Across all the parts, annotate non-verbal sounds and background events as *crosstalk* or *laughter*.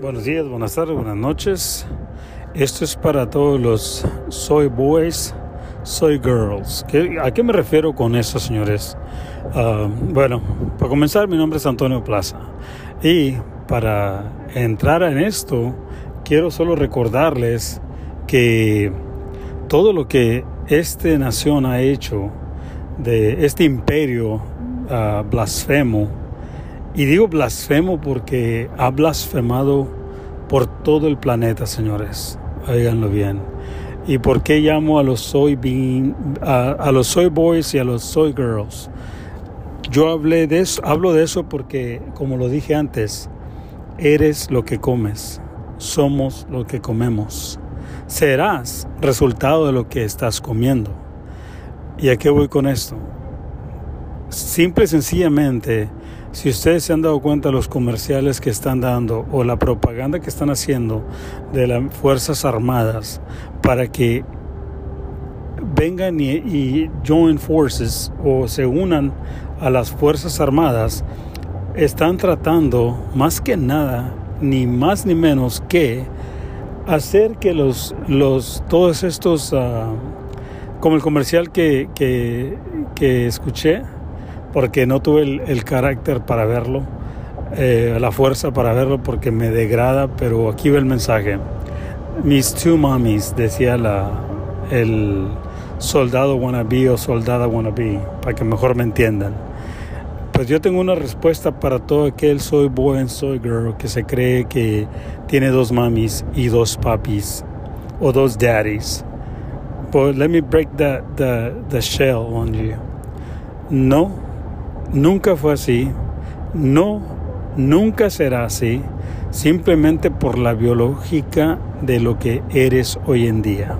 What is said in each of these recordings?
Buenos días, buenas tardes, buenas noches. Esto es para todos los soy boys, soy girls. ¿Qué- ¿A qué me refiero con eso, señores? Ah, bueno, para comenzar, mi nombre es Antonio Plaza. Y para entrar en esto, quiero solo recordarles que todo lo que esta nación ha hecho de este imperio ah, blasfemo, y digo blasfemo porque ha blasfemado por todo el planeta, señores. Óiganlo bien. ¿Y por qué llamo a los soy a los soy boys y a los soy girls? Yo hablé de eso, hablo de eso porque, como lo dije antes, eres lo que comes, somos lo que comemos, serás resultado de lo que estás comiendo. ¿Y a qué voy con esto? Simple y sencillamente, si ustedes se han dado cuenta de los comerciales que están dando o la propaganda que están haciendo de las Fuerzas Armadas para que vengan y, join forces o se unan a las Fuerzas Armadas, están tratando más que nada, ni más ni menos que hacer que los, los todos estos, ah, como el comercial que, que escuché, porque no tuve el, carácter para verlo, eh, la fuerza para verlo porque me degrada, pero aquí ve el mensaje. Mis two mommies, decía la, el soldado wannabe o soldada wannabe, para que mejor me entiendan. Pues yo tengo una respuesta para todo aquel soy boy soy girl que se cree que tiene dos mamis y dos papis o dos daddies. But let me break the, the, the shell on you. No, nunca fue así. No, nunca será así. Simplemente por la biológica de lo que eres hoy en día.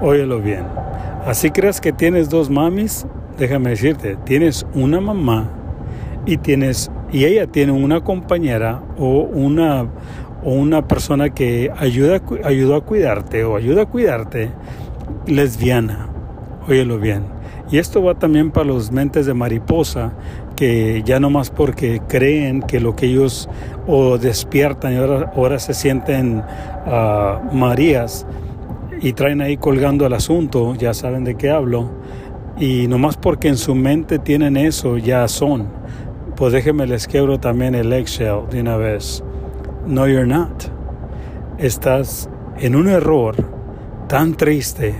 Óyelo bien. Así crees que tienes dos mamis, déjame decirte, tienes una mamá y tienes y ella tiene una compañera o una o una persona que ayuda ayudó a cuidarte o ayuda a cuidarte lesbiana. Óyelo bien. Y esto va también para los mentes de mariposa que ya no más porque creen que lo que ellos o despiertan y ahora, se sienten uh, Marías y traen ahí colgando el asunto, ya saben de qué hablo, y nomás porque en su mente tienen eso, ya son. Pues déjenme les quebro también el eggshell de una vez. No, you're not. Estás en un error tan triste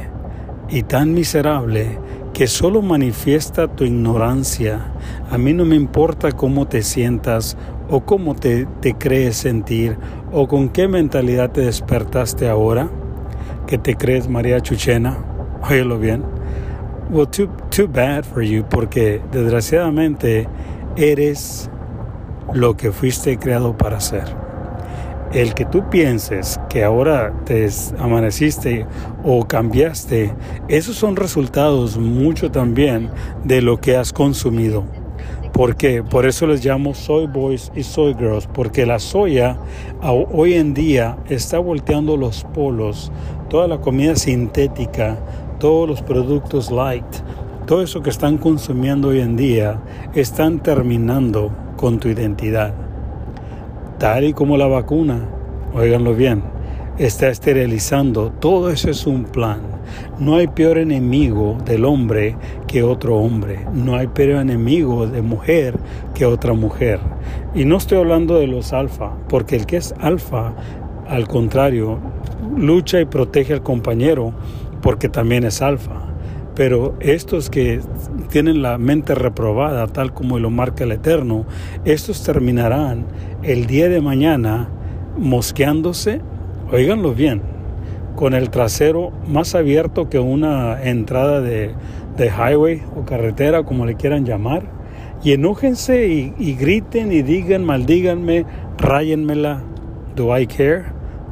y tan miserable que solo manifiesta tu ignorancia. A mí no me importa cómo te sientas o cómo te, crees sentir o con qué mentalidad te despertaste ahora que te crees María Chuchena. *laughs* Óyelo bien. Well, too, too bad for you porque desgraciadamente eres lo que fuiste creado para ser. El que tú pienses que ahora te amaneciste o cambiaste, esos son resultados mucho también de lo que has consumido. ¿Por qué? Por eso les llamo soy boys y soy girls, porque la soya hoy en día está volteando los polos, toda la comida sintética, todos los productos light, todo eso que están consumiendo hoy en día, están terminando con tu identidad. Tal y como la vacuna, óiganlo bien, está esterilizando, todo eso es un plan. No hay peor enemigo del hombre que otro hombre. No hay peor enemigo de mujer que otra mujer. Y no estoy hablando de los alfa, porque el que es alfa, al contrario, lucha y protege al compañero porque también es alfa. Pero estos que tienen la mente reprobada, tal como lo marca el Eterno, estos terminarán el día de mañana mosqueándose, oíganlo bien, con el trasero más abierto que una entrada de, de highway o carretera, como le quieran llamar, y enójense y, griten y digan, maldíganme, ráyenmela. ¿Do I care?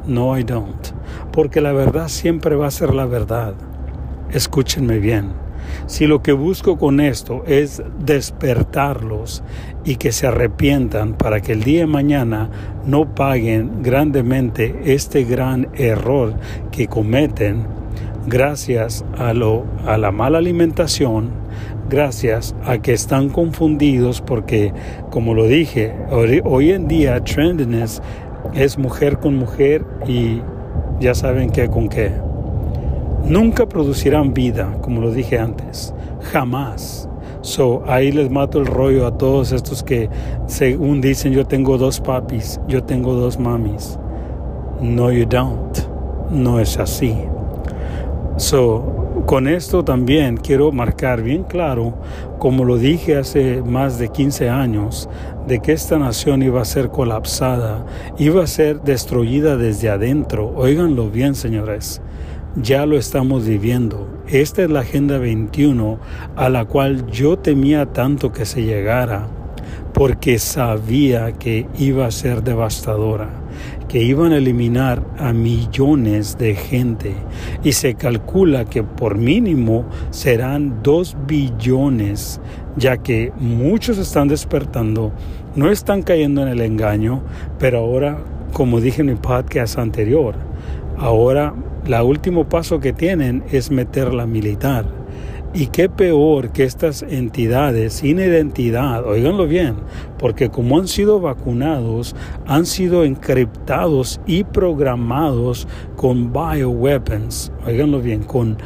No, I don't. Porque la verdad siempre va a ser la verdad. Escúchenme bien. Si lo que busco con esto es despertarlos y que se arrepientan para que el día de mañana no paguen grandemente este gran error que cometen gracias a, lo, a la mala alimentación, gracias a que están confundidos porque, como lo dije, hoy, hoy en día trendiness es mujer con mujer y ya saben qué con qué. Nunca producirán vida, como lo dije antes, jamás. So, ahí les mato el rollo a todos estos que según dicen yo tengo dos papis, yo tengo dos mamis. No, you don't. No es así. So, con esto también quiero marcar bien claro, como lo dije hace más de 15 años, de que esta nación iba a ser colapsada, iba a ser destruida desde adentro. Óiganlo bien, señores ya lo estamos viviendo. Esta es la Agenda 21 a la cual yo temía tanto que se llegara, porque sabía que iba a ser devastadora, que iban a eliminar a millones de gente y se calcula que por mínimo serán dos billones, ya que muchos están despertando, no están cayendo en el engaño, pero ahora, como dije en mi podcast anterior, ahora la último paso que tienen es meterla militar. Y qué peor que estas entidades sin identidad, oiganlo bien, porque como han sido vacunados, han sido encriptados y programados con bioweapons, oiganlo bien, con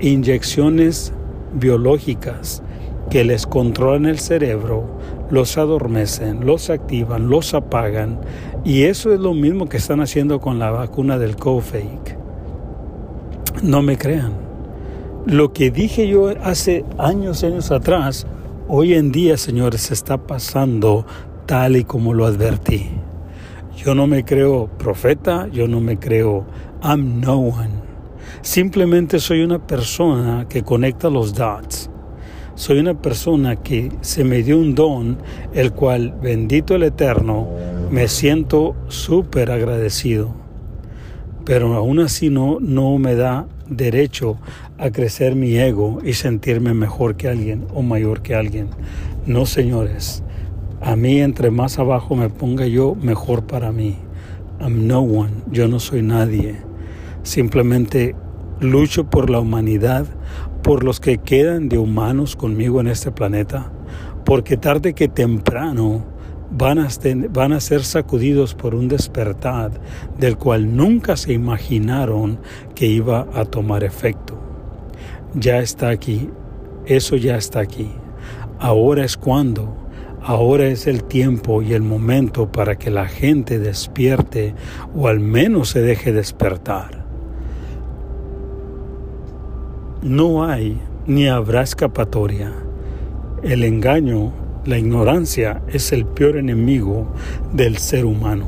inyecciones biológicas que les controlan el cerebro, los adormecen, los activan, los apagan, y eso es lo mismo que están haciendo con la vacuna del co-fake. No me crean. Lo que dije yo hace años, años atrás, hoy en día, señores, está pasando tal y como lo advertí. Yo no me creo profeta, yo no me creo I'm no one. Simplemente soy una persona que conecta los dots. Soy una persona que se me dio un don, el cual, bendito el Eterno, me siento súper agradecido pero aún así no, no me da derecho a crecer mi ego y sentirme mejor que alguien o mayor que alguien. No, señores. A mí, entre más abajo me ponga yo, mejor para mí. I'm no one. Yo no soy nadie. Simplemente lucho por la humanidad, por los que quedan de humanos conmigo en este planeta, porque tarde que temprano van a, van a ser sacudidos por un despertar del cual nunca se imaginaron que iba a tomar efecto. Ya está aquí, eso ya está aquí. Ahora es cuando, ahora es el tiempo y el momento para que la gente despierte o al menos se deje despertar. No hay ni habrá escapatoria. El engaño la ignorancia es el peor enemigo del ser humano.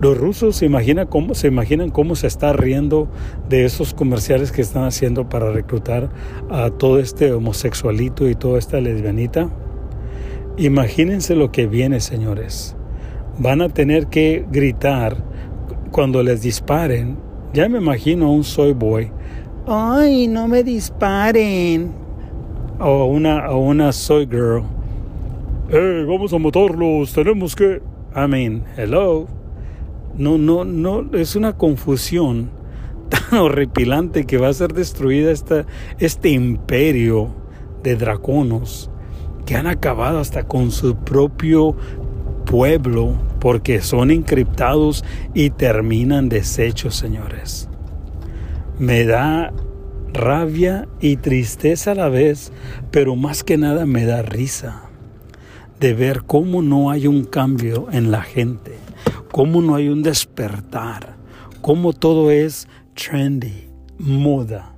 Los rusos se imaginan cómo se imaginan cómo se está riendo de esos comerciales que están haciendo para reclutar a todo este homosexualito y toda esta lesbianita. Imagínense lo que viene, señores. Van a tener que gritar cuando les disparen. Ya me imagino un soy boy. Ay, no me disparen o una, una soy girl. Hey, vamos a matarlos, tenemos que. I mean, hello. No, no, no, es una confusión *laughs* tan horripilante que va a ser destruida esta, este imperio de draconos que han acabado hasta con su propio pueblo porque son encriptados y terminan deshechos, señores. Me da rabia y tristeza a la vez, pero más que nada me da risa de ver cómo no hay un cambio en la gente, cómo no hay un despertar, cómo todo es trendy, moda.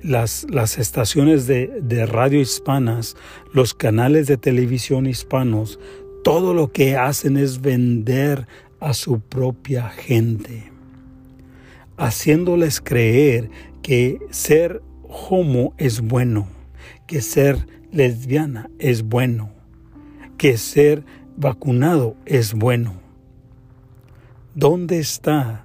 Las, las estaciones de, de radio hispanas, los canales de televisión hispanos, todo lo que hacen es vender a su propia gente, haciéndoles creer que ser homo es bueno, que ser lesbiana es bueno, que ser vacunado es bueno. ¿Dónde está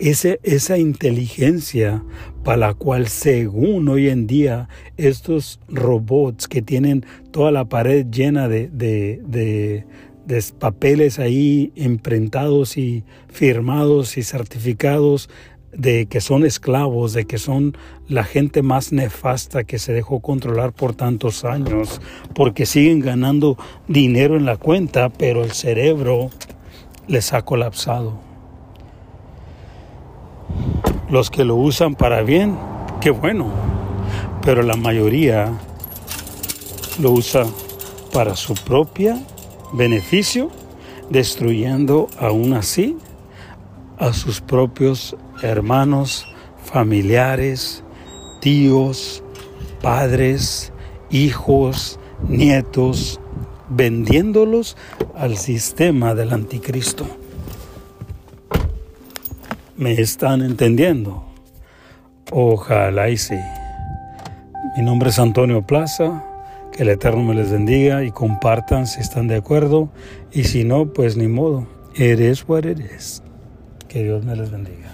ese, esa inteligencia para la cual según hoy en día estos robots que tienen toda la pared llena de, de, de, de papeles ahí imprintados y firmados y certificados de que son esclavos, de que son la gente más nefasta que se dejó controlar por tantos años, porque siguen ganando dinero en la cuenta, pero el cerebro les ha colapsado. Los que lo usan para bien, qué bueno, pero la mayoría lo usa para su propia beneficio, destruyendo aún así a sus propios hermanos, familiares, tíos, padres, hijos, nietos, vendiéndolos al sistema del anticristo. ¿Me están entendiendo? Ojalá y sí. Mi nombre es Antonio Plaza. Que el Eterno me les bendiga y compartan si están de acuerdo. Y si no, pues ni modo. Is what is. Que Dios me les bendiga.